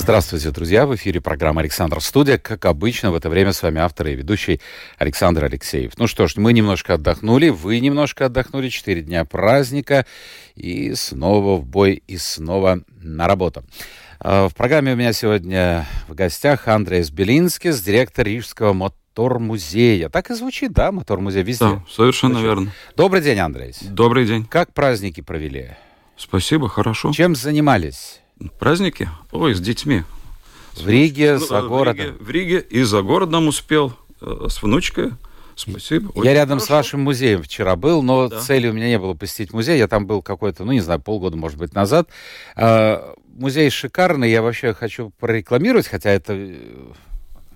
Здравствуйте, друзья! В эфире программа «Александр Студия». Как обычно, в это время с вами автор и ведущий Александр Алексеев. Ну что ж, мы немножко отдохнули, вы немножко отдохнули, четыре дня праздника, и снова в бой, и снова на работу. А, в программе у меня сегодня в гостях Андрей Белинскис, директор Рижского мотор-музея. Так и звучит, да, мотор-музей везде? Да, совершенно Звучит. верно. Добрый день, Андрей. Добрый день. Как праздники провели? Спасибо, хорошо. Чем занимались? Праздники? Ой, с детьми. В Риге, Ну, за в городом? Риге, в Риге и за городом успел. э, С внучкой. Спасибо. Я очень рядом с хорошо. вашим музеем вчера был, но Да. цели у меня не было посетить музей. Я там был какой-то, ну, не знаю, полгода, может быть, назад. А, Музей шикарный, я вообще хочу прорекламировать, хотя это... э,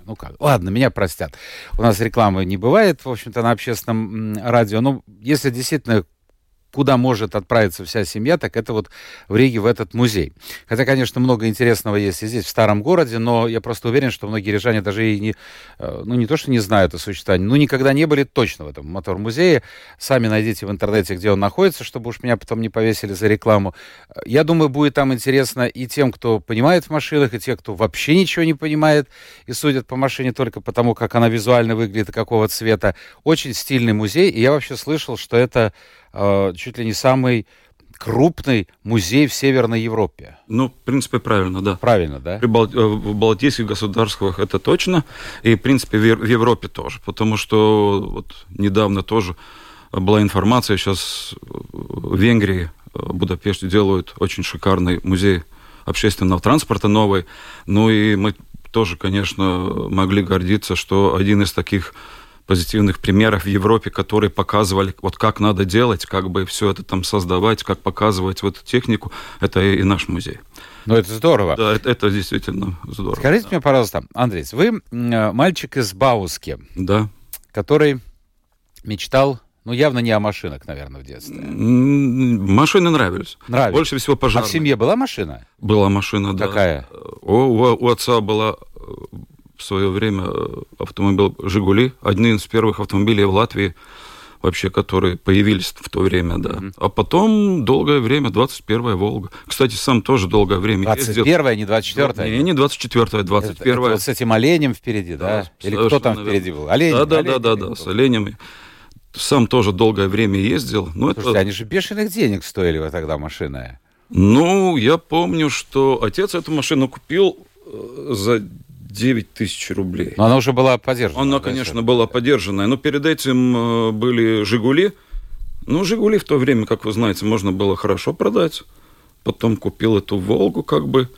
Ну как, ладно, меня простят. У нас рекламы не бывает, в общем-то, на общественном радио. Но если действительно куда может отправиться вся семья, так это вот в Риге, в этот музей. Хотя, конечно, много интересного есть и здесь, в старом городе, но я просто уверен, что многие рижане даже и не, э, ну, не то, что не знают о существовании, ну, никогда не были точно в этом мотор-музее. Сами найдите в интернете, где он находится, чтобы уж меня потом не повесили за рекламу. Я думаю, будет там интересно и тем, кто понимает в машинах, и те, кто вообще ничего не понимает и судят по машине только потому, как она визуально выглядит и какого цвета. Очень стильный музей, и я вообще слышал, что это э, чуть ли не самый крупный музей в Северной Европе. Ну, в принципе, правильно, да. Правильно, да? При Бал- э, В Балтийских государствах это точно, и, в принципе, в Европе тоже, потому что вот недавно тоже была информация, сейчас в Венгрии, э, в Будапеште делают очень шикарный музей общественного транспорта новый, ну и мы тоже, конечно, могли гордиться, что один из таких позитивных примеров в Европе, которые показывали, вот как надо делать, как бы все это там создавать, как показывать вот эту технику, это и и наш музей. Ну, это здорово. Да, это, это действительно здорово. Скажите мне, пожалуйста, Андрей, вы э, мальчик из Бауски, Да. который мечтал, ну, явно не о машинах, наверное, в детстве. Машины нравились. Нравились. Больше всего А пожарные. в семье была машина? Была машина, да. Какая? У, у- у отца была э, в свое время э, автомобиль «Жигули». Один из первых автомобилей в Латвии вообще, которые появились в то время, да. А потом долгое время 21-я «Волга». Кстати, сам тоже долгое время ездил. 21-я, не 24-я? Не, не 24-я, Это- 21-я. это вот с этим оленем впереди, да? Или кто там впереди был? Олень? Да, да, олень да, да, да, кто? с оленями. Сам тоже долгое время ездил. Но это- Слушайте, они же бешеных денег стоили вот тогда машины. Ну, я помню, что отец эту машину купил э, за 9 тысяч рублей. Но она уже была поддержана. Она, конечно, была подержанная, но перед этим э, были «Жигули». Ну, «Жигули» в то время, как вы знаете, можно было хорошо продать. Потом купил эту «Волгу», как бы,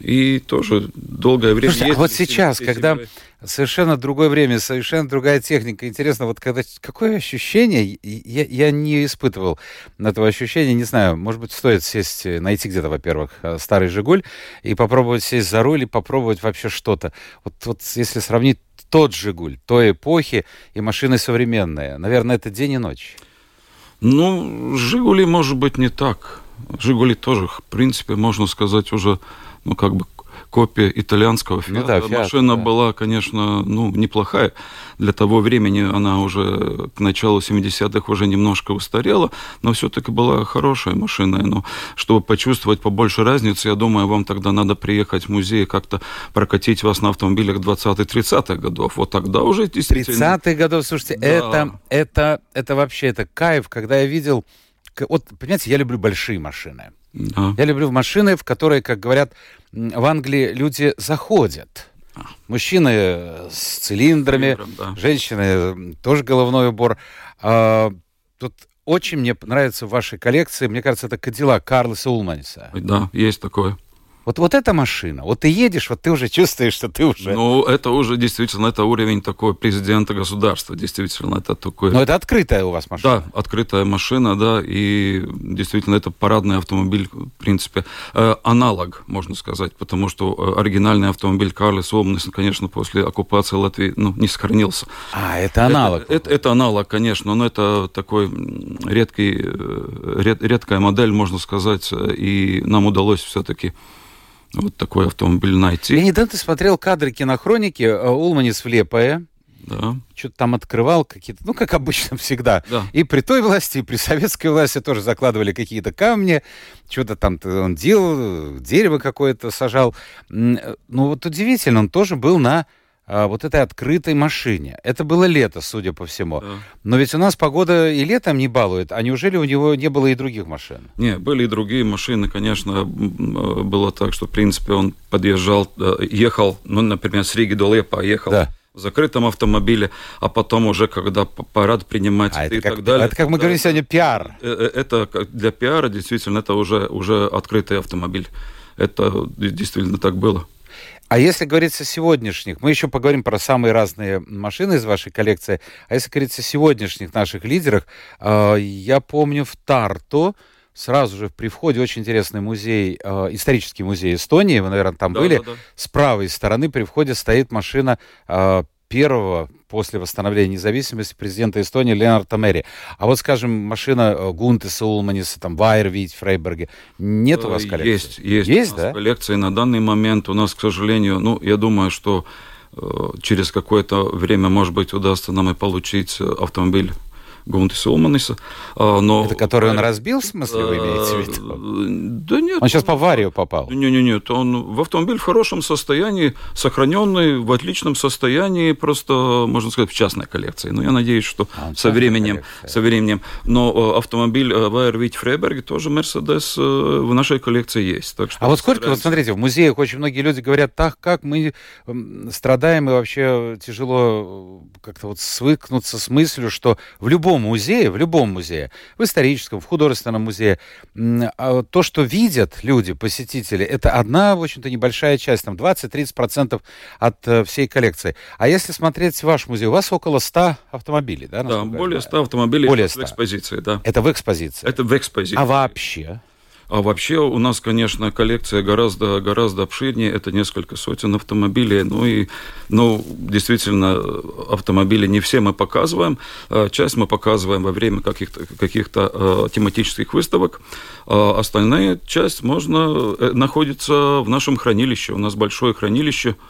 и тоже долгое время Слушайте, а вот сейчас, когда семьей. совершенно другое время, совершенно другая техника, интересно, вот когда какое ощущение, я, я не испытывал этого ощущения, не знаю, может быть, стоит сесть, э, найти где-то, во-первых, э, старый «Жигуль» и попробовать сесть за руль и попробовать вообще что-то. Вот, вот если сравнить тот «Жигуль», той эпохи и машины современные, наверное, это день и ночь. Ну, «Жигули» может быть не так. «Жигули» тоже, в принципе, можно сказать, уже, ну, как бы копия итальянского Ну «Фиата». да, «Фиат», Машина да. была, конечно, ну, неплохая. Для того времени она уже к началу 70-х уже немножко устарела, но все-таки была хорошая машина. Но чтобы почувствовать побольше разницы, я думаю, вам тогда надо приехать в музей как-то прокатить вас на автомобилях 20-30-х годов. Вот тогда уже действительно... 30-х годов, слушайте, Да. это, это, это вообще, это кайф, когда я видел... Вот, понимаете, я люблю большие машины. Да. Я люблю машины, в которые, как говорят в Англии, люди заходят. Мужчины э, с цилиндрами, Цилиндром, да. женщины м, тоже головной убор. А, тут очень мне нравится в вашей коллекции, мне кажется, это Кадиллак Карлоса Улманиса. Да, есть такое. Вот, вот эта машина, вот ты едешь, вот ты уже чувствуешь, что ты уже... Ну, это уже действительно, это уровень такой президента государства, действительно, это такой... Но это открытая у вас машина. Да, открытая машина, да, и действительно это парадный автомобиль, в принципе, э, аналог, можно сказать, потому что э, оригинальный автомобиль Карлес Омнес, конечно, после оккупации Латвии, ну, не сохранился. А, это аналог. Это, это, это аналог, конечно, но это такой редкий, э, ред, редкая модель, можно сказать, и нам удалось все-таки вот такой автомобиль найти. Я недавно смотрел кадры кинохроники э, Улманис в Лепое. Да. Что-то там открывал какие-то, ну, как обычно всегда. Да. И при той власти, и при советской власти тоже закладывали какие-то камни, что-то там он делал, дерево какое-то сажал. Ну, вот удивительно, он тоже был на а, вот этой открытой машине. Это было лето, судя по всему. Да. Но ведь у нас погода и летом не балует. А неужели у него не было и других машин? Не, были и другие машины, конечно. Было так, что, в принципе, он подъезжал, э, ехал, ну, например, с Риги до Лепа, ехал да. в закрытом автомобиле, а потом уже, когда парад принимать а и это так как, далее. Это, как мы говорим сегодня, пиар. Э, э, это для пиара, действительно, это уже, уже открытый автомобиль. Это действительно так было. А если говорить о сегодняшних, мы еще поговорим про самые разные машины из вашей коллекции, а если говорить о сегодняшних наших лидерах, э, я помню в Тарту, сразу же при входе очень интересный музей, э, исторический музей Эстонии, вы, наверное, там да, были, да, да. с правой стороны при входе стоит машина э, первого после восстановления независимости президента Эстонии Леонарда Мэри. А вот, скажем, машина э, Гунтеса Улманиса, там, Вайервит, Фрейберге, нет у вас э, коллекции? Есть, есть. Есть, у нас да? коллекции на данный момент у нас, к сожалению, ну, я думаю, что э, через какое-то время, может быть, удастся нам и получить автомобиль Гунтиса Улманиса. А, но... Это который он разбил, в смысле, вы имеете в виду? Да нет. Он сейчас по аварию попал? Нет, нет, нет. Он в автомобиль в хорошем состоянии, сохраненный, в отличном состоянии, просто, можно сказать, в частной коллекции. Но я надеюсь, что а, со временем, со временем. Но автомобиль Вайер Вит Фрейберг тоже Мерседес в нашей коллекции есть. Так что а вот сколько, вот смотрите, в музеях очень многие люди говорят, так как мы страдаем и вообще тяжело как-то вот свыкнуться с мыслью, что в любом любом музее, в любом музее, в историческом, в художественном музее, а то, что видят люди, посетители, это одна, в общем-то, небольшая часть, там 20-30% от э, всей коллекции. А если смотреть ваш музей, у вас около 100 автомобилей, да? Да, более 100 автомобилей более 100. в экспозиции, да. Это в экспозиции? Это в экспозиции. А вообще? А вообще у нас, конечно, коллекция гораздо, гораздо обширнее. Это несколько сотен автомобилей. Ну и, ну, действительно, автомобили не все мы показываем. А часть мы показываем во время каких-то каких э, тематических выставок. А остальная часть можно э, находится в нашем хранилище. У нас большое хранилище –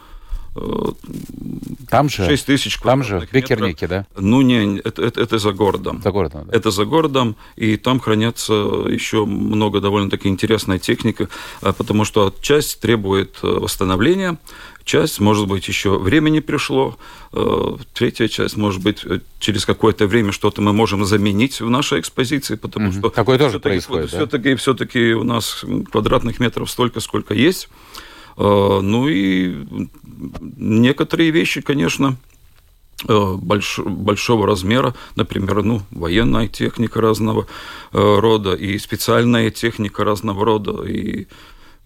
там же? 6 тысяч Там же, в Пекернике, да? Ну, не, это, это, это за городом. За городом, да. Это за городом, и там хранятся еще много довольно-таки интересной техники, а, потому что часть требует э, восстановления, часть, может быть, еще времени пришло, э, третья часть, может быть, э, через какое-то время что-то мы можем заменить в нашей экспозиции, потому mm-hmm. что... Такое тоже происходит, да? Все-таки, все-таки у нас квадратных метров столько, сколько есть. Э, ну и некоторые вещи, конечно, э, больш, большого размера, например, ну, военная техника разного э, рода и специальная техника разного рода, и,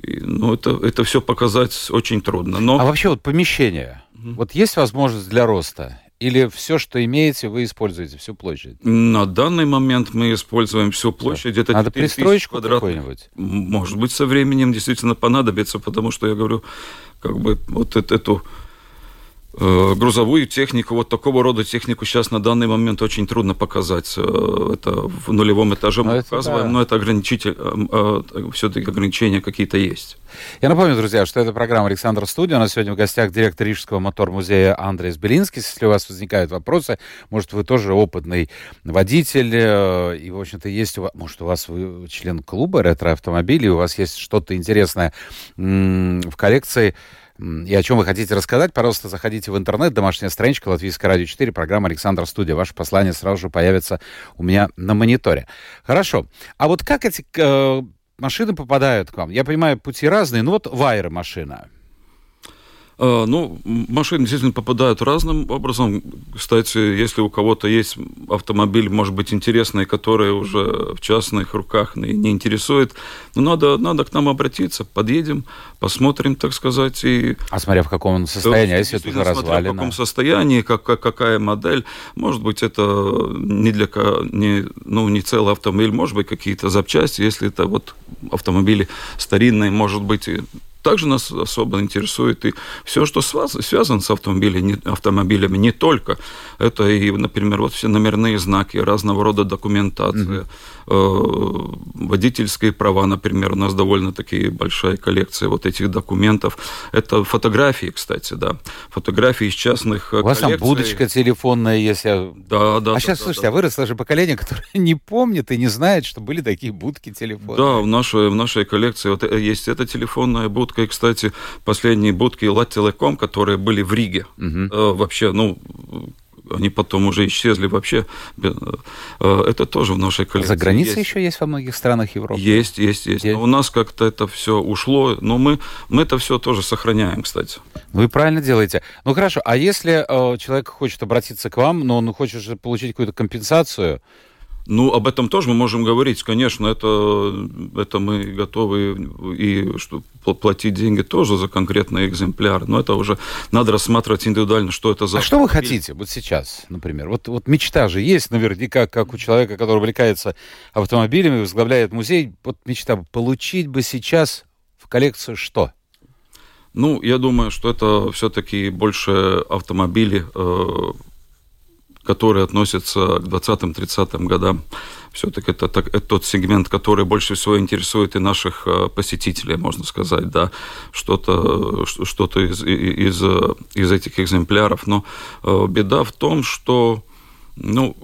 и ну, это, это все показать очень трудно. Но... А вообще вот помещение, mm-hmm. вот есть возможность для роста? Или все, что имеете, вы используете, всю площадь? На данный момент мы используем всю площадь. Это Надо пристроечку какую-нибудь? Может быть, со временем действительно понадобится, потому что я говорю, как бы вот эту грузовую технику, вот такого рода технику сейчас на данный момент очень трудно показать. Э, это в нулевом этаже мы но показываем, да. но это ограничитель, э, все-таки ограничения какие-то есть. Я напомню, друзья, что это программа «Александр Студия». У нас сегодня в гостях директор Рижского мотор-музея Андрей Белинский. Если у вас возникают вопросы, может, вы тоже опытный водитель, и, в общем-то, есть у вас, может, у вас вы член клуба ретро-автомобилей, у вас есть что-то интересное в коллекции, и о чем вы хотите рассказать, пожалуйста, заходите в интернет, домашняя страничка Латвийское радио 4, программа Александр Студия. Ваше послание сразу же появится у меня на мониторе. Хорошо. А вот как эти э, машины попадают к вам? Я понимаю, пути разные, но вот Вайер машина. А, ну, машины действительно попадают разным образом. Кстати, если у кого-то есть автомобиль, может быть, интересный, который уже в частных руках не интересует, ну, надо, надо к нам обратиться, подъедем, посмотрим, так сказать. И... А смотря в каком он состоянии, а если это уже развалено? в каком состоянии, как, как, какая модель. Может быть, это не для не, ну, не целый автомобиль, может быть, какие-то запчасти, если это вот автомобили старинные, может быть, также нас особо интересует и все, что связано с автомобилями, автомобилями, не только. Это и, например, вот все номерные знаки, разного рода документация, mm-hmm. водительские права, например, у нас довольно таки большая коллекция вот этих документов. Это фотографии, кстати, да, фотографии из частных У вас коллекций. там будочка телефонная есть. Да, да. А да, сейчас, да, слушайте, да. а выросло же поколение, которое не помнит и не знает, что были такие будки телефонные. Да, в нашей, в нашей коллекции вот э, есть эта телефонная будка, будкой, кстати, последние будки Латтелеком, которые были в Риге. Угу. вообще, ну, они потом уже исчезли вообще. Э, это тоже в нашей коллекции. За границей есть. еще есть во многих странах Европы? Есть, есть, есть. Но у нас как-то это все ушло, но мы, мы это все тоже сохраняем, кстати. И правильно делаете. Ну хорошо, а если э, человек хочет обратиться к вам, но он хочет же получить какую-то компенсацию, ну, об этом тоже мы можем говорить, конечно, это, это мы готовы и что, платить деньги тоже за конкретный экземпляр, но это уже надо рассматривать индивидуально, что это за... А что вы хотите вот сейчас, например? Вот, вот мечта же есть наверняка, как у человека, который увлекается автомобилями, возглавляет музей, вот мечта получить бы сейчас в коллекцию что? Ну, я думаю, что это все-таки больше автомобили э, которые относятся к 20-30 годам. Все-таки это, так, это тот сегмент, который больше всего интересует и наших э, посетителей, можно сказать, да, что-то что из, из, из этих экземпляров. Но э, беда в том, что ну,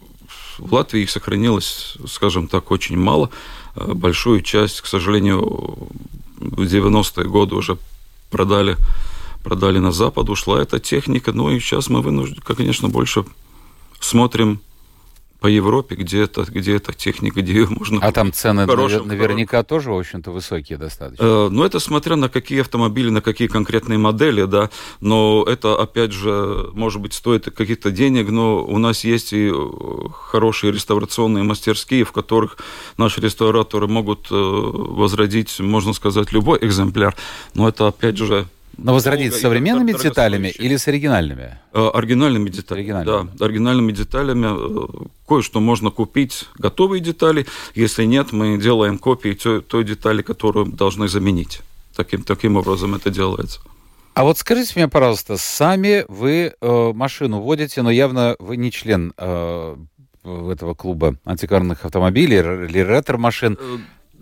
в Латвии их сохранилось, скажем так, очень мало. Э, большую часть, к сожалению, в 90-е годы уже продали, продали на Запад, ушла эта техника. Ну и сейчас мы вынуждены, конечно, больше смотрим по Европе, где это, где эта техника, где ее можно... А там цены хорошим, наверняка хорошим. тоже, в общем-то, высокие достаточно. Э, ну, это смотря на какие автомобили, на какие конкретные модели, да. Но это, опять же, может быть, стоит каких-то денег, но у нас есть и э, хорошие реставрационные мастерские, в которых наши реставраторы могут э, возродить, можно сказать, любой экземпляр. Но это, опять же, но возродить с современными деталями или с оригинальными? Э, оригинальными деталями. Оригинальными. Да, оригинальными деталями. Э, кое-что можно купить, готовые детали. Если нет, мы делаем копии той, той детали, которую должны заменить. Таким, таким образом это делается. А вот скажите мне, пожалуйста, сами вы э, машину водите, но явно вы не член э, этого клуба антикварных автомобилей или ретро-машин.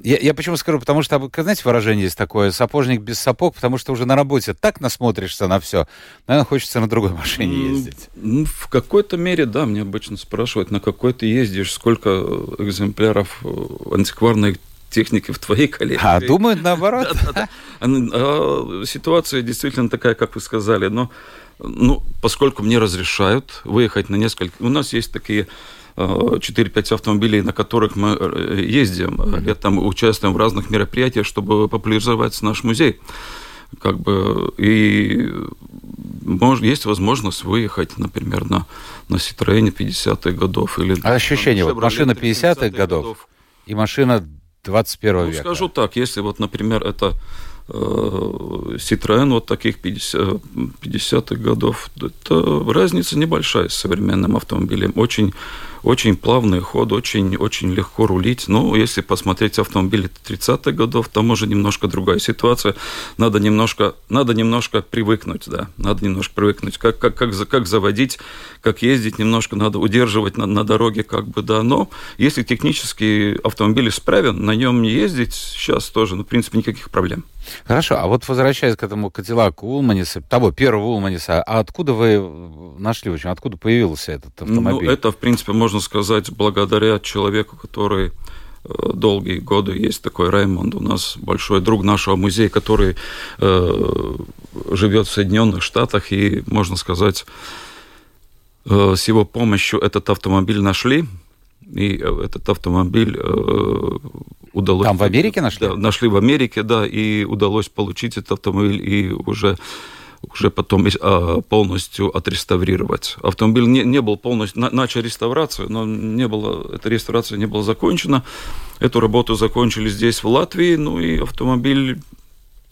Э, я, я почему скажу, потому что, знаете, выражение есть такое, сапожник без сапог, потому что уже на работе так насмотришься на все, наверное, хочется на другой машине ездить. Ну, в какой-то мере, да, мне обычно спрашивают, на какой ты ездишь, сколько экземпляров э, антикварной техники в твоей коллекции. А думают наоборот. А, ситуация действительно такая, как вы сказали, но ну, поскольку мне разрешают выехать на несколько... У нас есть такие 4-5 автомобилей, на которых мы э, ездим, летом участвуем в разных мероприятиях, чтобы популяризовать наш музей. Как бы, и может, есть возможность выехать, например, на, на Citroёn 50-х годов. Или, а ощущение, вот машина 50-х годов, годов и машина 21 ну, века. Скажу так, если вот, например, это Citroën вот таких 50, 50-х годов, это разница небольшая с современным автомобилем. Очень очень плавный ход, очень, очень легко рулить. Но если посмотреть автомобили 30-х годов, там уже немножко другая ситуация. Надо немножко, надо немножко привыкнуть, да, надо немножко привыкнуть. Как, как, как, как заводить, как ездить, немножко надо удерживать на, на дороге, как бы, да. Но если технически автомобиль исправен, на нем не ездить сейчас тоже, ну, в принципе, никаких проблем. Хорошо, а вот возвращаясь к этому Кадиллаку Улманиса, того первого Улманиса, а откуда вы нашли, в общем, откуда появился этот ну, автомобиль? Ну, это, в принципе, можно сказать, благодаря человеку, который э, долгие годы есть такой Раймонд, у нас большой друг нашего музея, который э, живет в Соединенных Штатах, и, можно сказать, э, с его помощью этот автомобиль нашли, и э, этот автомобиль э, удалось... Там в Америке нашли? Да, нашли в Америке, да, и удалось получить этот автомобиль, и уже уже потом э, полностью отреставрировать. Автомобиль не, не был полностью, на, начал реставрацию, но не было, эта реставрация не была закончена. Эту работу закончили здесь, в Латвии, ну и автомобиль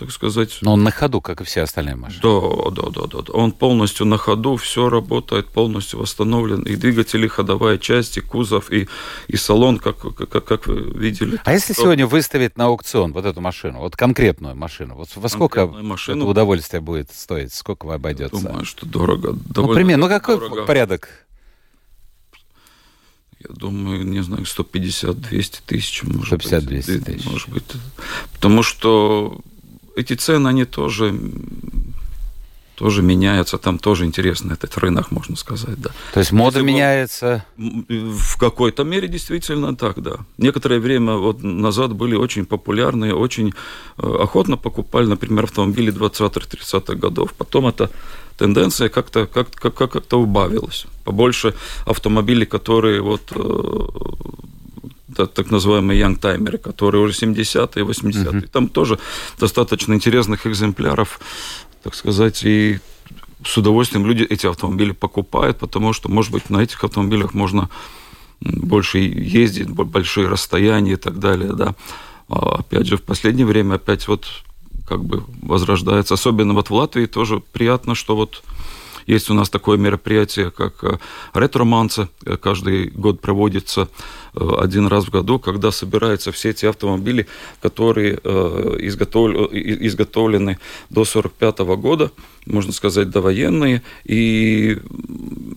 так сказать. Но он на ходу, как и все остальные машины. Да, да, да, да. Он полностью на ходу, все работает, полностью восстановлен. И двигатели, ходовая часть, и кузов, и, и салон, как, как, как вы видели. А если то... сегодня выставить на аукцион вот эту машину, вот конкретную машину, вот во сколько машину, это удовольствие будет стоить? Сколько вы обойдется? Я думаю, что дорого. Ну, примерно, ну какой дорого. порядок? Я думаю, не знаю, 150-200 тысяч, может 150 быть. 200 тысяч. Может быть. Потому что эти цены, они тоже тоже меняются, там тоже интересно этот рынок, можно сказать, да. То есть мода Если меняется? В какой-то мере действительно так, да. Некоторое время вот назад были очень популярные, очень э, охотно покупали, например, автомобили 20-30-х годов. Потом эта тенденция как-то как, как, как-то убавилась. Побольше автомобилей, которые вот э, так, называемые янгтаймеры, которые уже 70-е, 80-е. Uh-huh. Там тоже достаточно интересных экземпляров, так сказать, и с удовольствием люди эти автомобили покупают, потому что, может быть, на этих автомобилях можно больше ездить, большие расстояния и так далее, да. А опять же, в последнее время опять вот как бы возрождается, особенно вот в Латвии тоже приятно, что вот есть у нас такое мероприятие, как э, ретроманцы. Э, каждый год проводится э, один раз в году, когда собираются все эти автомобили, которые изготовлены до 1945 года, можно сказать, довоенные. И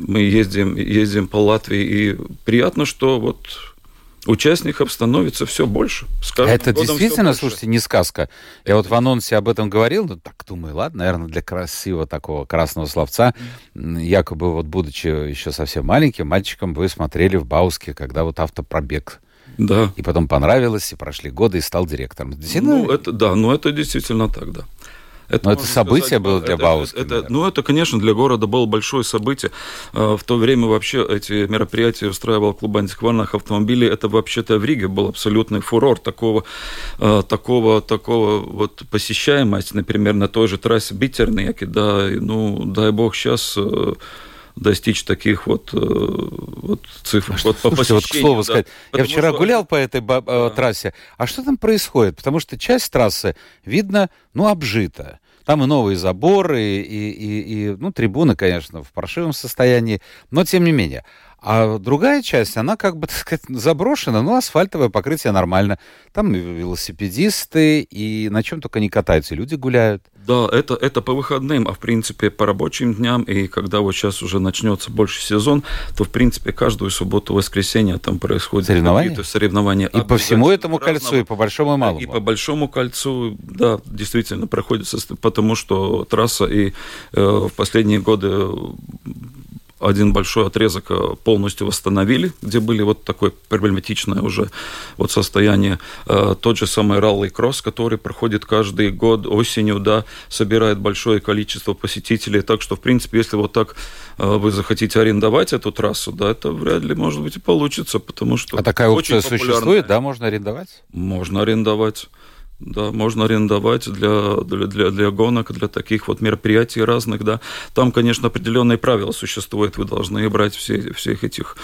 мы ездим, ездим по Латвии, и приятно, что вот участников становится все больше. Это действительно, слушайте, не сказка. Я вот в анонсе об этом говорил, ну так думаю, ладно, наверное, для красивого такого красного словца, якобы вот будучи еще совсем маленьким мальчиком, вы смотрели в Бауске, когда вот автопробег да. И потом понравилось, и прошли годы, и стал директором. Ну, это, да, ну это действительно так, да. Это, Но это событие сказать, было для Бауска. Это, это, ну, это, конечно, для города было большое событие. А, в то время вообще эти мероприятия устраивал клуб антикварных автомобилей. Это вообще-то в Риге был абсолютный фурор такого, а, такого, такого вот посещаемости, например, на той же трассе Битерный, да, ну, дай бог, сейчас э, достичь таких вот, э, вот цифр. А вот, что, по слушайте, вот к слову да. сказать, Потому я вчера что... гулял по этой э, да. трассе, а что там происходит? Потому что часть трассы, видно, ну, обжита. Там и новые заборы, и, и, и ну, трибуны, конечно, в паршивом состоянии, но тем не менее. А другая часть, она как бы, так сказать, заброшена, но асфальтовое покрытие нормально. Там и велосипедисты, и на чем только не катаются, люди гуляют. Да, это, это по выходным, а в принципе по рабочим дням, и когда вот сейчас уже начнется больше сезон, то в принципе каждую субботу, воскресенье там происходят соревнования. соревнования. И по всему этому разного, кольцу, и по большому и малому. И по большому кольцу, да, действительно проходит, потому что трасса и э, в последние годы один большой отрезок э, полностью восстановили, где были вот такое проблематичное уже вот состояние. Э, тот же самый ралли кросс, который проходит каждый год осенью, да, собирает большое количество посетителей. Так что, в принципе, если вот так э, вы захотите арендовать эту трассу, да, это вряд ли, может быть, и получится, потому что... А такая опция существует, да, можно арендовать? Можно арендовать. Да, можно арендовать для, для, для, для гонок, для таких вот мероприятий разных, да. Там, конечно, определенные правила существуют, вы должны брать все, всех этих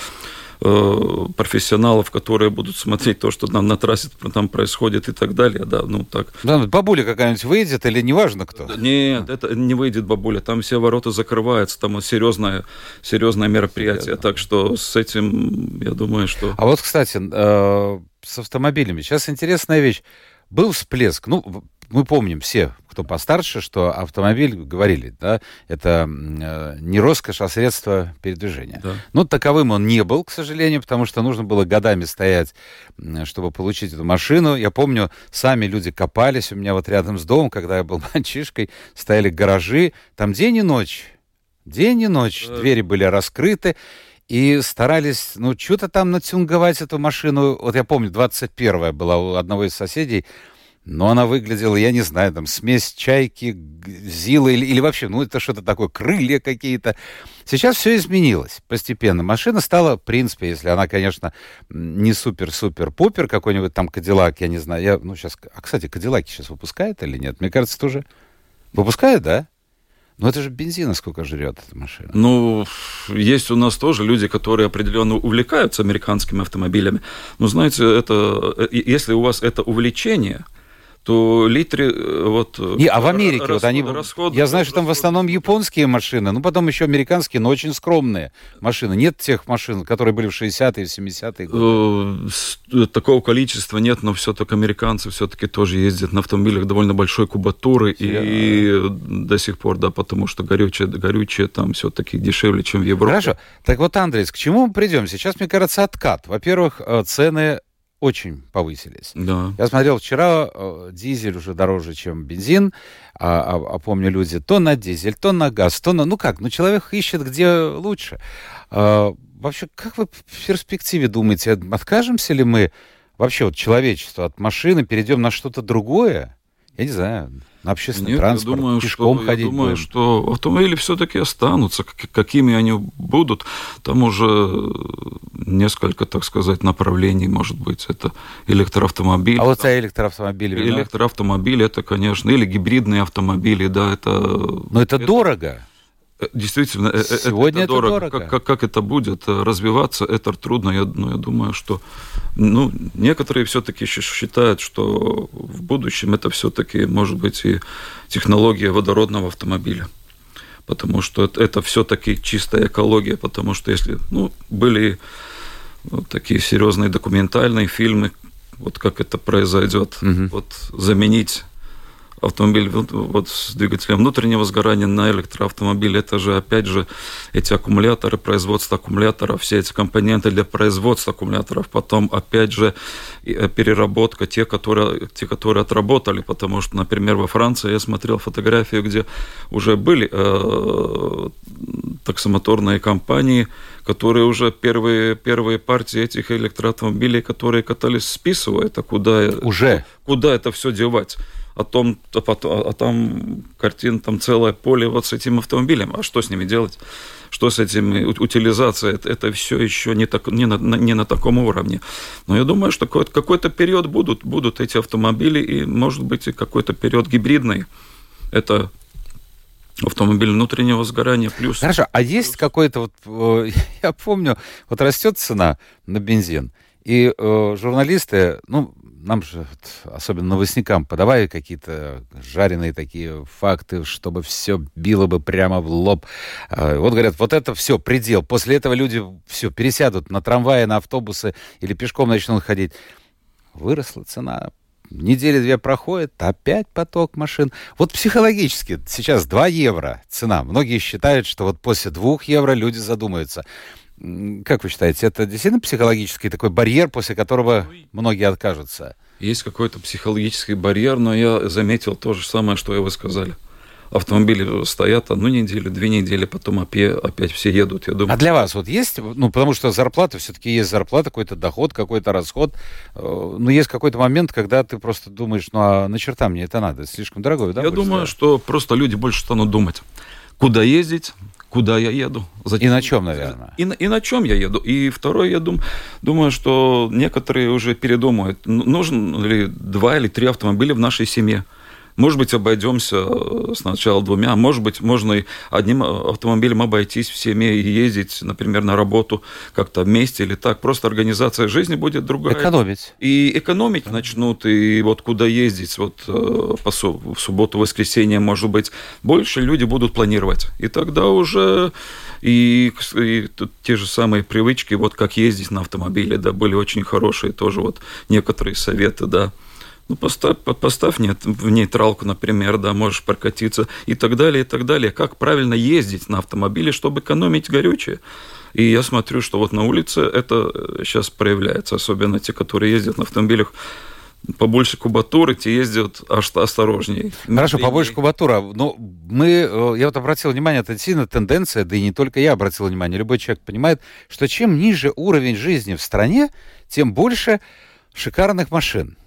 э, профессионалов, которые будут смотреть то, что там на трассе там происходит и так далее, да, ну так. Да, бабуля какая-нибудь выйдет или неважно кто? Нет, это не выйдет бабуля, там все ворота закрываются, там серьезное, серьезное мероприятие, Серьезно. так что с этим, я думаю, что... А вот, кстати, э, с автомобилями, сейчас интересная вещь, был всплеск. Ну, мы помним все, кто постарше, что автомобиль, говорили, да, это э, не роскошь, а средство передвижения. Да. Но таковым он не был, к сожалению, потому что нужно было годами стоять, чтобы получить эту машину. Я помню, сами люди копались у меня вот рядом с домом, когда я был мальчишкой, стояли гаражи, там день и ночь. День и ночь. Да. Двери были раскрыты и старались, ну, что-то там натюнговать эту машину. Вот я помню, 21-я была у одного из соседей, но она выглядела, я не знаю, там, смесь чайки, зилы или, или вообще, ну, это что-то такое, крылья какие-то. Сейчас все изменилось постепенно. Машина стала, в принципе, если она, конечно, не супер-супер-пупер, какой-нибудь там Кадиллак, я не знаю, я, ну, сейчас... А, кстати, Кадиллаки сейчас выпускает или нет? Мне кажется, тоже... Выпускает, да? Но это же бензина сколько жрет эта машина. Ну, есть у нас тоже люди, которые определенно увлекаются американскими автомобилями. Но знаете, это, э, если у вас это увлечение, то литре э, вот... Не, а в Америке расход, вот они... Расход, я знаю, что там в основном японские машины, ну, потом еще американские, но очень скромные машины. Нет тех машин, которые были в 60-е, 70-е годы? Э, такого количества нет, но все-таки американцы все-таки тоже ездят на автомобилях довольно большой кубатуры, и до сих пор, да, потому что горючее, горючее там все-таки дешевле, чем в Европе. Хорошо. Так вот, Андрей, к чему мы придем? Сейчас, мне кажется, откат. Во-первых, э, цены очень повысились. Да. Я смотрел вчера, э, дизель уже дороже, чем бензин, а, а, а помню люди то на дизель, то на газ, то на... Ну как, ну человек ищет где лучше. А, вообще, как вы в перспективе думаете, откажемся ли мы вообще вот человечество от машины, перейдем на что-то другое? Я не знаю, на общественный Нет, транспорт, я думаю, пешком что, ходить Я думаю, будем. что автомобили все-таки останутся, какими они будут. Там уже несколько, так сказать, направлений, может быть. Это электроавтомобиль. А вот за электроавтомобили? Электроавтомобили, это, конечно, или гибридные автомобили, да, это... Но это, это дорого. Э, действительно, э, э, Сегодня это, это дорого. дорого. Как, как, как это будет развиваться, это трудно. Я, ну, я думаю, что ну, некоторые все-таки считают, что в будущем это все-таки может быть и технология водородного автомобиля. Потому что это, это все-таки чистая экология, потому что если ну, были вот такие серьезные документальные фильмы, вот как это произойдет, угу. вот заменить автомобиль вот, с двигателем внутреннего сгорания на электроавтомобиль. Это же, опять же, эти аккумуляторы, производство аккумуляторов, все эти компоненты для производства аккумуляторов. Потом, опять же, э, переработка, те, которые, те, которые отработали. Потому что, например, во Франции я смотрел фотографию, где уже были э, таксомоторные компании, которые уже первые, первые партии этих электроавтомобилей, которые катались, списывают, а куда, уже? куда это все девать? О том, а, а там картин, там целое поле вот с этим автомобилем. А что с ними делать? Что с этим утилизация? Это, это все еще не, так, не, на, не на таком уровне. Но я думаю, что какой-то, какой-то период будут, будут эти автомобили, и, может быть, и какой-то период гибридный. Это автомобиль внутреннего сгорания плюс. Хорошо, а есть какой-то вот, э, я помню, вот растет цена на бензин, и э, журналисты, ну, нам же, особенно новостникам, подавай какие-то жареные такие факты, чтобы все било бы прямо в лоб. А, вот говорят, вот это все, предел. После этого люди все, пересядут на трамваи, на автобусы или пешком начнут ходить. Выросла цена, недели две проходит, опять поток машин. Вот психологически сейчас 2 евро цена. Многие считают, что вот после 2 евро люди задумаются. Как вы считаете, это действительно психологический такой барьер, после которого многие откажутся? Есть какой-то психологический барьер, но я заметил то же самое, что и вы сказали. Автомобили стоят одну неделю, две недели, потом опять, опять все едут, я думаю. А для вас вот есть, ну, потому что зарплата, все-таки есть зарплата, какой-то доход, какой-то расход, э, но есть какой-то момент, когда ты просто думаешь, ну, а на черта мне это надо, слишком дорогое, да? Я думаю, что просто люди больше станут думать, куда ездить, куда я еду. Зачем? И на чем, наверное. И, и на чем я еду. И второе, я дум, думаю, что некоторые уже передумают, нужен ли два или три автомобиля в нашей семье. Может быть, обойдемся э, сначала двумя, может быть, можно и одним э, автомобилем обойтись в семье и ездить, например, на работу как-то вместе или так. Просто организация жизни будет другая. Экономить. И экономить начнут, и вот куда ездить, вот э, по в субботу, воскресенье, может быть, больше люди будут планировать. И тогда уже и, и те же самые привычки, вот как ездить на автомобиле, да, были очень хорошие тоже вот некоторые советы, да. Ну, поставь, поставь нет, в нейтралку, например, да, можешь прокатиться и так далее, и так далее. Как правильно ездить на автомобиле, чтобы экономить горючее. И я смотрю, что вот на улице это сейчас проявляется, особенно те, которые ездят на автомобилях побольше кубатуры, те ездят аж осторожнее. Хорошо, и... побольше кубатура. Но ну, мы, э, я вот обратил внимание, это действительно тенденция, да и не только я обратил внимание, любой человек понимает, что чем ниже уровень жизни в стране, тем больше шикарных машин.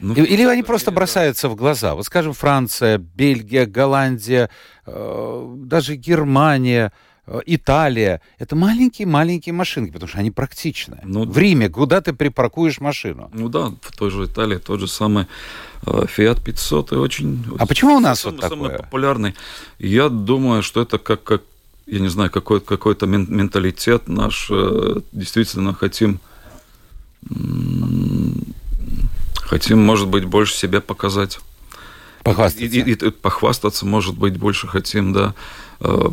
Ну, Или они просто бросаются в глаза. Вот, скажем, Франция, Бельгия, Голландия, э, даже Германия. э, Италия. Это маленькие-маленькие машинки, потому что они практичны. Ну, в Риме куда ты припаркуешь машину? Ну да, в той же Италии тот же самый э, Fiat 500 и очень... А почему у нас самый, вот такое? Самый популярный. Я думаю, что это как, как я не знаю, какой, какой-то менталитет наш. Э, действительно хотим хотим, может быть, больше себя показать. Похвастаться. И, и, и похвастаться, может быть, больше хотим, да. Э,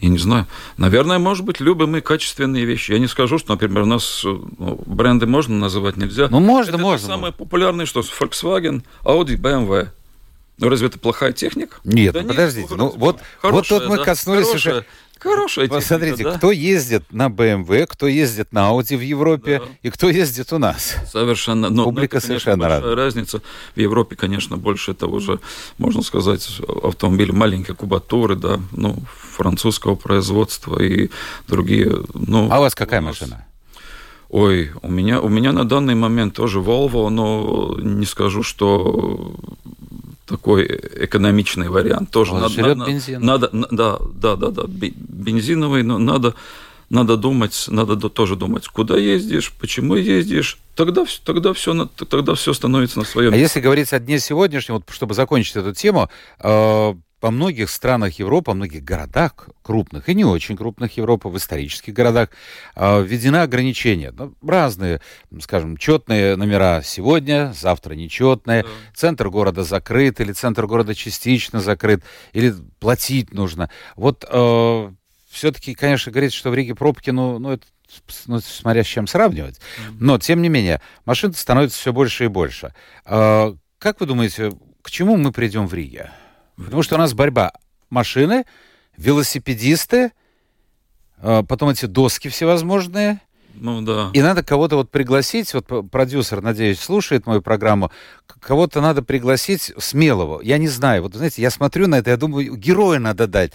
я не знаю. Наверное, может быть, любим мы качественные вещи. Я не скажу, что, например, у нас ну, бренды можно называть нельзя. Ну, можно, это можно. Самые популярные, что Volkswagen, Audi, BMW. Ну, разве это плохая техника? Нет, да ну, подождите. Нет, ну, вот, вот тут мы да, коснулись хорошая, уже Хорошая техника, Посмотрите, да? кто ездит на BMW, кто ездит на Audi в Европе да. и кто ездит у нас. Совершенно. Но, Публика это, конечно, совершенно разная. разница. В Европе, конечно, больше это уже, можно сказать, автомобили маленькой кубатуры, да, ну, французского производства и другие. Ну, а у вас какая у нас... машина? Ой, у меня, у меня на данный момент тоже Volvo, но не скажу, что такой экономичный вариант. Тоже Он надо, надо, бензин. надо, да, да, да, да, бензиновый, но надо, надо думать, надо тоже думать, куда ездишь, почему ездишь, тогда, тогда, все, тогда все становится на своем. А если говорить о дне сегодняшнем, вот, чтобы закончить эту тему, э, во многих странах Европы, во многих городах крупных и не очень крупных Европы, в исторических городах, э, введены ограничения. Ну, разные, скажем, четные номера сегодня, завтра нечетные, да. центр города закрыт или центр города частично закрыт, или платить нужно. Вот э, все-таки, конечно, говорится, что в Риге пробки, ну, ну это ну, смотря с чем сравнивать. Но, тем не менее, машин становится все больше и больше. Э, как вы думаете, к чему мы придем в Риге? Потому что у нас борьба машины, велосипедисты, а, потом эти доски всевозможные. Ну да. И надо кого-то вот пригласить, вот продюсер, надеюсь, слушает мою программу, кого-то надо пригласить смелого. Я не знаю, вот знаете, я смотрю на это, я думаю, героя надо дать.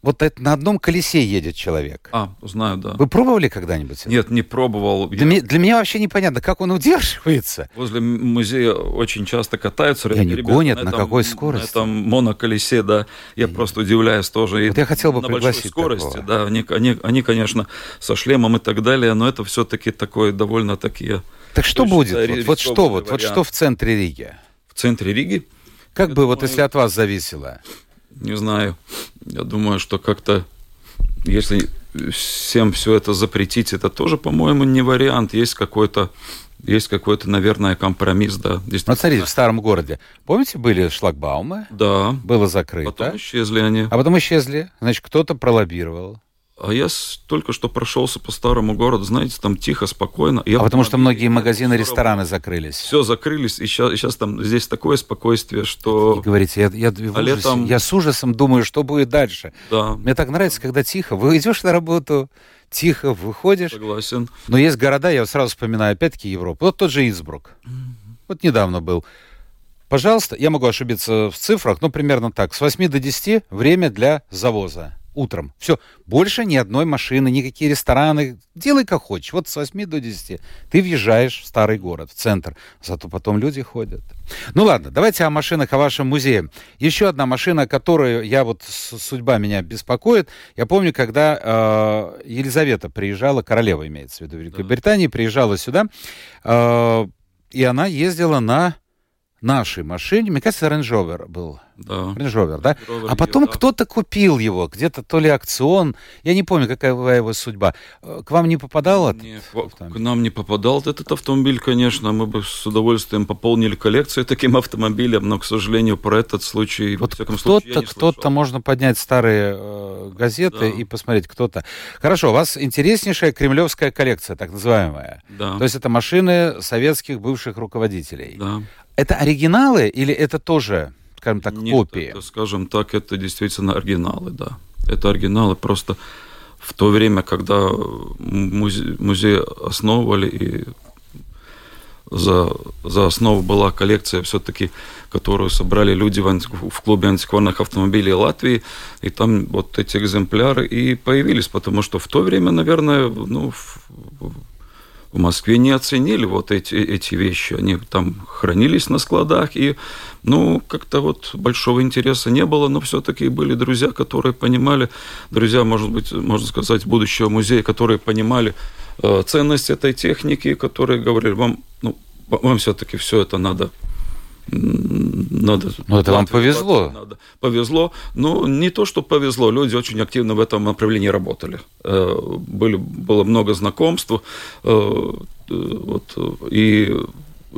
Вот это на одном колесе едет человек. А, знаю, да. Вы пробовали когда-нибудь? Нет, не пробовал. Для, я... меня, для меня вообще непонятно, как он удерживается. Возле музея очень часто катаются. И они ребята, гонят, на, этом, какой скорости? На этом моноколесе, да. Я и... просто удивляюсь тоже. Вот я хотел бы на пригласить большой скорости, такого. да. Они, они, они, конечно, со шлемом и так далее, но это все-таки такое довольно такие... Так что будет? Вот, вот что вот, вот что в центре Риги? В центре Риги? Как я бы, думаю... вот если от вас зависело? Не знаю. Я думаю, что как-то если всем все это запретить, это тоже, по-моему, не вариант. Есть какой-то есть какой-то, наверное, компромисс, да. Ну, смотрите, в старом городе, помните, были шлагбаумы? Да. Было закрыто. Потом исчезли они. А потом исчезли. Значит, кто-то пролоббировал. А я только что прошелся по старому городу, знаете, там тихо, спокойно. Я а потому что многие магазины, рестораны закрылись. Все закрылись, и сейчас, и сейчас там здесь такое спокойствие, что... И говорите, я, я, а летом... я с ужасом думаю, что будет дальше. Да. Мне так нравится, когда тихо. Вы идешь на работу, тихо выходишь. Согласен. Но есть города, я сразу вспоминаю опять-таки Европу. Вот тот же Инсбрук. Mm-hmm. Вот недавно был. Пожалуйста, я могу ошибиться в цифрах, но примерно так. С 8 до 10 время для завоза утром. Все, больше ни одной машины, никакие рестораны. Делай как хочешь. Вот с 8 до 10 ты въезжаешь в старый город, в центр. Зато потом люди ходят. Ну ладно, давайте о машинах, о вашем музее. Еще одна машина, которую я вот, судьба меня беспокоит. Я помню, когда э, Елизавета приезжала, королева имеется в виду Великобритании, приезжала сюда, э, и она ездила на нашей машине, мне кажется, Range Rover был. Да. Range Rover, да? а потом да. кто-то купил его, где-то то ли акцион, я не помню, какая была его судьба. Э, к вам не попадал этот не, автомобиль? К нам не попадал этот автомобиль, конечно, мы бы с удовольствием пополнили коллекцию таким автомобилем, но, к сожалению, про этот случай, вот кто-то, кто-то можно поднять старые э, газеты да. и посмотреть, кто-то. Хорошо, у вас интереснейшая кремлевская коллекция, так называемая. Да. То есть это машины советских бывших руководителей. Да. Это оригиналы или это тоже, скажем так, Нет, копии? Это, скажем так, это действительно оригиналы, да. Это оригиналы просто в то время, когда музей, музей основывали и за, за основу была коллекция все-таки, которую собрали люди в, в клубе антикварных автомобилей Латвии, и там вот эти экземпляры и появились, потому что в то время, наверное, ну, в Москве не оценили вот эти, эти вещи. Они там хранились на складах, и, ну, как-то вот большого интереса не было, но все-таки были друзья, которые понимали, друзья, может быть, можно сказать, будущего музея, которые понимали э, ценность этой техники, которые говорили, вам, ну, вам все-таки все это надо надо. Ну, это вам повезло. Надо. Повезло. Ну, не то, что повезло. Люди очень активно в этом направлении работали. Э, были, было много знакомств. Э, вот, и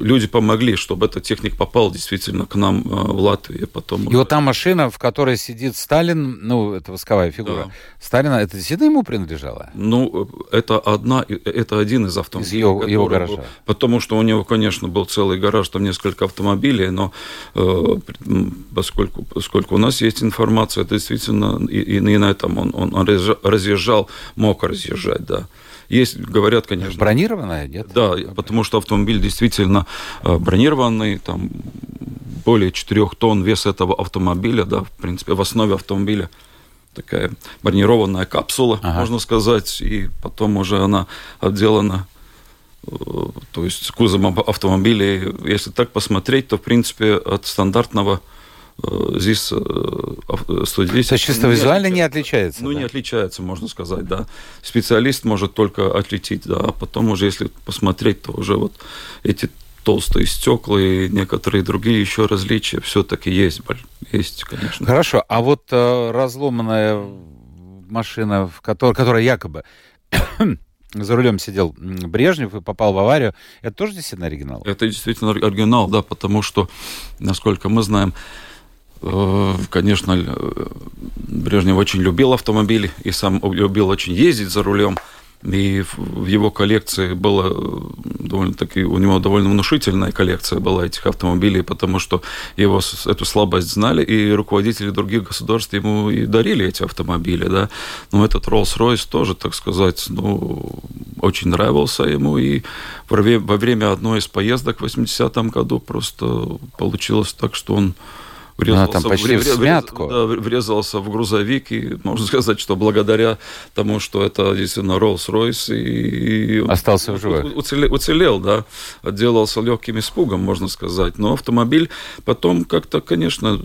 люди помогли, чтобы этот техник попал действительно к нам э, в Латвию. Потом... И вот та машина, в которой сидит Сталин, ну, это восковая фигура, да. Сталина, это действительно ему принадлежало? Ну, это, одна, это один из автомобилей. Из его, его гаража. Был, потому что у него, конечно, был целый гараж, там несколько автомобилей, но э, поскольку, поскольку у нас есть информация, это действительно, и, и на этом он, он разъезжал, мог разъезжать, да. Есть, говорят, конечно... Бронированная, нет? Да, потому что автомобиль действительно э, бронированный, там более 4 тонн вес этого автомобиля, да, в принципе, в основе автомобиля такая бронированная капсула, ага. можно сказать, и потом уже она отделана э, то есть кузовом автомобиля. Если так посмотреть, то, в принципе, от стандартного здесь 110... То есть чисто визуально не отличается? Ну, да? не отличается, можно сказать, да. Специалист может только отличить, да, а потом уже, если посмотреть, то уже вот эти толстые стекла и некоторые другие еще различия все-таки есть, есть, конечно. Хорошо, а вот э, разломанная машина, в которой, которая якобы за рулем сидел Брежнев и попал в аварию. Это тоже действительно оригинал? Это действительно оригинал, да, потому что, насколько мы знаем, Э, конечно, э, Брежнев очень любил автомобили и сам любил очень ездить за рулем. И в его коллекции было э, довольно-таки, у него довольно внушительная коллекция была этих автомобилей, потому что его эту слабость знали, и руководители других государств ему и дарили эти автомобили, да. Но этот Rolls-Royce тоже, так сказать, ну, очень нравился ему, и во время одной из поездок в 80-м году просто получилось так, что он врезался, а, там почти в, в смятку. Да, врезался в грузовик, и можно сказать, что благодаря тому, что это действительно Rolls-Royce, и остался в живых. Уцелел, уцелел, да, отделался легким испугом, можно сказать. Но автомобиль потом как-то, конечно,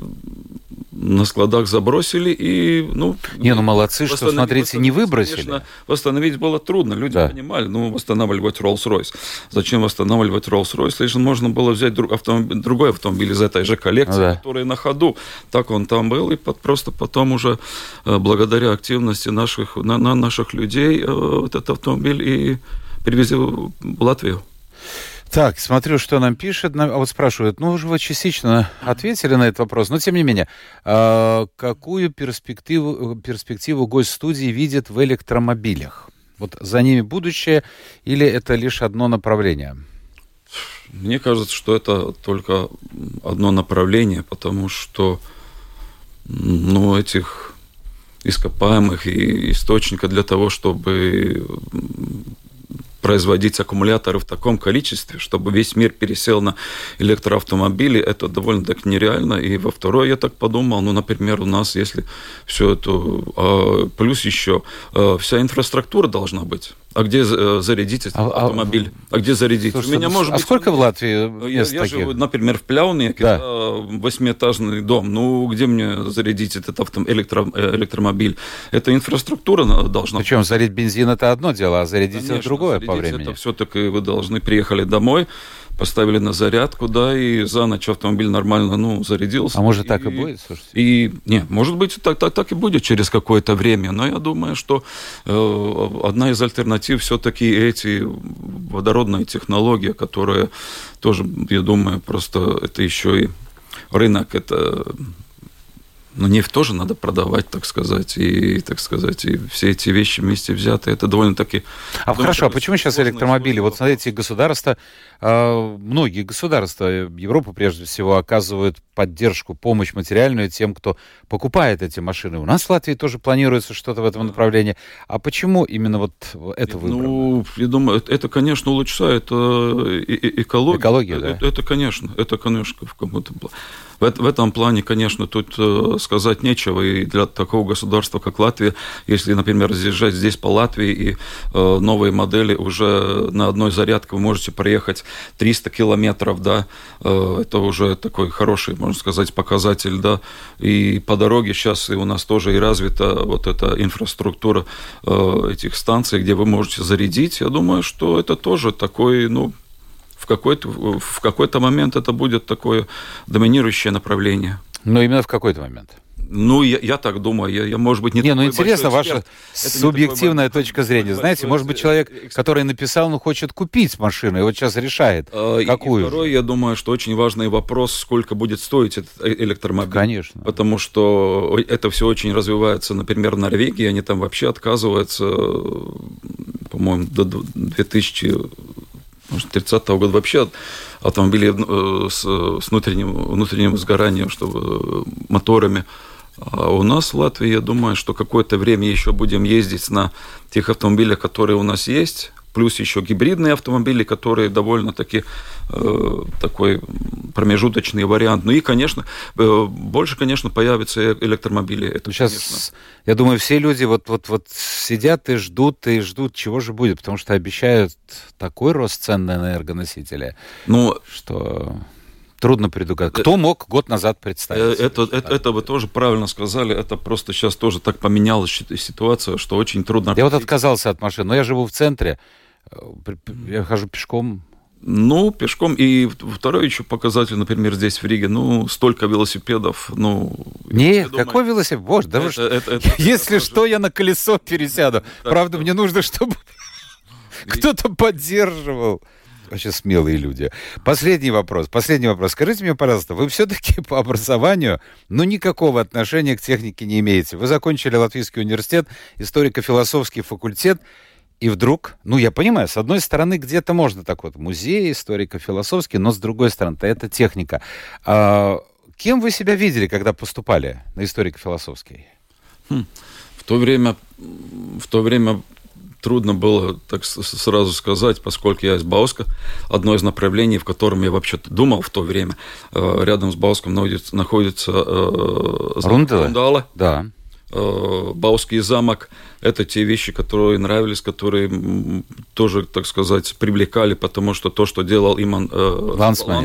на складах забросили и, ну... Не, ну молодцы, что, смотрите, не выбросили. Конечно, восстановить было трудно, люди да. понимали, ну, восстанавливать Rolls-Royce. Зачем восстанавливать Rolls-Royce? Лишь можно было взять друг, автомобиль, другой автомобиль из этой же коллекции, да. который на ходу. Так он там был, и под, просто потом уже, э, благодаря активности наших, на, на наших людей, э, вот этот автомобиль и привезли в Латвию. Так, смотрю, что нам пишет. А вот спрашивают, ну, уже вы частично ответили на этот вопрос, но тем не менее, а, какую перспективу, перспективу госстудии видит в электромобилях? Вот за ними будущее или это лишь одно направление? Мне кажется, что это только одно направление, потому что ну, этих ископаемых и источника для того, чтобы производить аккумуляторы в таком количестве, чтобы весь мир пересел на электроавтомобили, это довольно-таки нереально. И во второе я так подумал, ну, например, у нас, если все это... А, плюс еще а, вся инфраструктура должна быть. А где э, зарядить этот а, автомобиль? А, а где зарядить? Слушайте, У меня может а быть... сколько в Латвии мест Я, я живу, например, в Пляунике, да. восьмиэтажный дом. Ну, где мне зарядить этот авто... электро... Э, электромобиль? Это инфраструктура должна Причем зарядить бензин это одно дело, а зарядить Конечно, это другое по времени. это все-таки вы должны приехали домой, поставили на зарядку, да, и за ночь автомобиль нормально, ну, зарядился. А может, и, так и будет, слушайте? И, не, может быть, так, так, так и будет через какое-то время, но я думаю, что э, одна из альтернатив все-таки эти водородные технологии, которые тоже, я думаю, просто это еще и рынок, это но нефть тоже надо продавать, так сказать, и, так сказать, и все эти вещи вместе взяты, это довольно-таки... А думаю, хорошо, а почему сейчас электромобили? Вот смотрите, государства, э, многие государства Европы, прежде всего, оказывают поддержку, помощь материальную тем, кто покупает эти машины. У нас в Латвии тоже планируется что-то в этом направлении. А почему именно вот это выбрано? Ну, я думаю, это, конечно, улучшает э, экологию. Экология, да. Это, это, конечно, это, конечно, в каком-то в, в этом плане, конечно, тут э, сказать нечего. И для такого государства, как Латвия, если, например, разъезжать здесь по Латвии и э, новые модели уже на одной зарядке вы можете проехать 300 километров, да, э, это уже такой хороший, можно сказать, показатель, да. И по дороге сейчас и у нас тоже и развита вот эта инфраструктура э, этих станций, где вы можете зарядить. Я думаю, что это тоже такой, ну, в какой-то, в какой-то момент это будет такое доминирующее направление. Но именно в какой-то момент. Ну, я, я так думаю, я, я, может быть, не Не, ну интересно ваша субъективная такой, точка зрения. большой, Знаете, может быть, человек, эксперт. который написал, ну, хочет купить машину, и вот сейчас решает, и- какую. И второй, я думаю, что очень важный вопрос, сколько будет стоить этот э- электромобиль. Конечно. Потому что это все очень развивается, например, в Норвегии, они там вообще отказываются, э, по-моему, до 2030 года вообще от автомобилей э, с, с внутренним, внутренним сгоранием, чтобы э, моторами. А у нас в Латвии, я думаю, что какое-то время еще будем ездить на тех автомобилях, которые у нас есть, плюс еще гибридные автомобили, которые довольно-таки э, такой промежуточный вариант. Ну и, конечно, э, больше, конечно, появится э- электромобили. Это, сейчас, конечно. я думаю, все люди вот, вот, вот сидят и ждут, и ждут, чего же будет, потому что обещают такой рост цен на энергоносители, Ну, что трудно предугадать. Кто мог год назад Э, представить? Это, себе, это, что это вы тоже правильно сказали. Это просто сейчас тоже так поменялась ситуация, что очень трудно. Я вот отказался от машины, но я живу в центре, э, я хожу пешком. Ну, пешком. И второй еще показатель, например, здесь в Риге. Ну, столько велосипедов. Ну, я Нет, думаю, какой велосипед? Боже, да вы это- что? это- это- Если это что, я на колесо пересяду. Правда, мне нужно, чтобы кто-то поддерживал. Вообще смелые люди. Последний вопрос. Последний вопрос. Скажите мне, пожалуйста, вы все-таки по образованию, ну, никакого отношения к технике не имеете. Вы закончили Латвийский университет, историко-философский факультет, и вдруг, ну, я понимаю, с одной стороны, где-то можно так вот, музей историко-философский, но с другой стороны-то это техника. А, кем вы себя видели, когда поступали на историко-философский? В то время, в то время трудно было так сразу сказать, поскольку я из Бауска. Одно из направлений, в котором я вообще-то думал в то время, э, рядом с Бауском находится, находится э, Рундала? Рундала. Да. э, Бауский замок. Это те вещи, которые нравились, которые тоже, так сказать, привлекали, потому что то, что делал Иман э,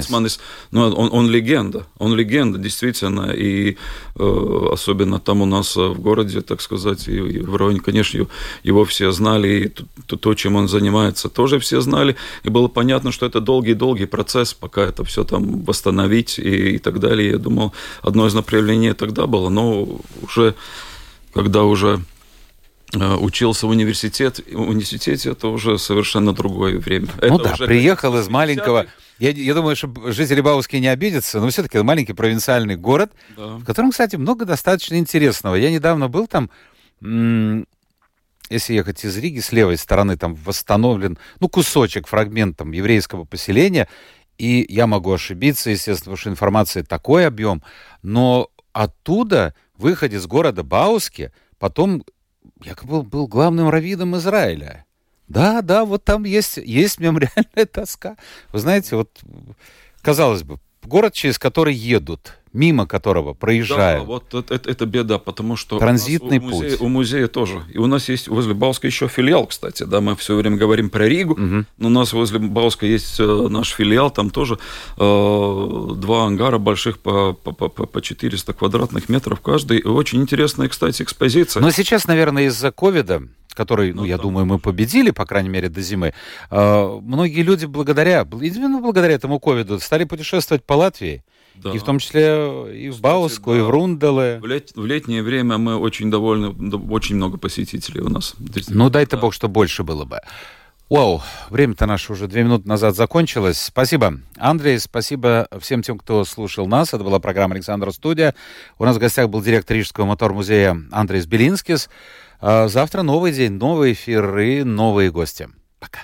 Лансманис. Ну, он, он легенда, он легенда, действительно, и э, особенно там у нас э, в городе, так сказать, и, и в районе, конечно, его, все знали, и то, то- чем он занимается, тоже все знали, и было понятно, что это долгий-долгий процесс, пока это все там восстановить и, и так далее. Я думал, одно из направлений тогда было, но уже когда уже учился в университет, в университете это уже совершенно другое время. Ну Это да, уже приехал из 80-е. маленького... Я, я думаю, что жители Бауски не обидятся, но все-таки это маленький провинциальный город, Да. в котором, кстати, много достаточно интересного. Я недавно был там, если ехать из Риги, с левой стороны там восстановлен, ну, кусочек, фрагмент там еврейского поселения, и я могу ошибиться, естественно, потому что информации такой объем, но оттуда выходец города Бауски потом якобы был главным раввином Израиля. Да, да, вот там есть, есть мемориальная тоска. Вы знаете, вот, казалось бы, город, через который едут, мимо которого проезжают. Да, вот это, это- беда, потому что у Транзитный нас у музея, путь. у музея тоже. И у нас есть возле Бауска еще филиал, кстати. Да, мы все время говорим про Ригу, Мгм. но у нас возле Бауска есть э, наш филиал, там тоже э, два ангара больших по, по, по, по- по 400 квадратных метров каждый. Очень интересная, кстати, экспозиция. Но сейчас, наверное, из-за ковида, который, ну, Ну я да. думаю, мы победили, по крайней мере, до зимы, э, многие люди благодаря, именно благодаря этому ковиду стали путешествовать по Латвии. Да. И в том числе и в Бауску, и да. в Рунделе. В, лет- в летнее время мы очень довольны, очень много посетителей у нас. Ну, дай-то Да. бог, что больше было бы. Вау, время-то наше уже две минуты назад закончилось. Спасибо, Андрей, спасибо всем тем, кто слушал нас. Это была программа «Александра Студия». У нас в гостях был директор Рижского мотор-музея Андрей Сбелинскис. А Завтра новый день, новый эфир и новые гости. Пока.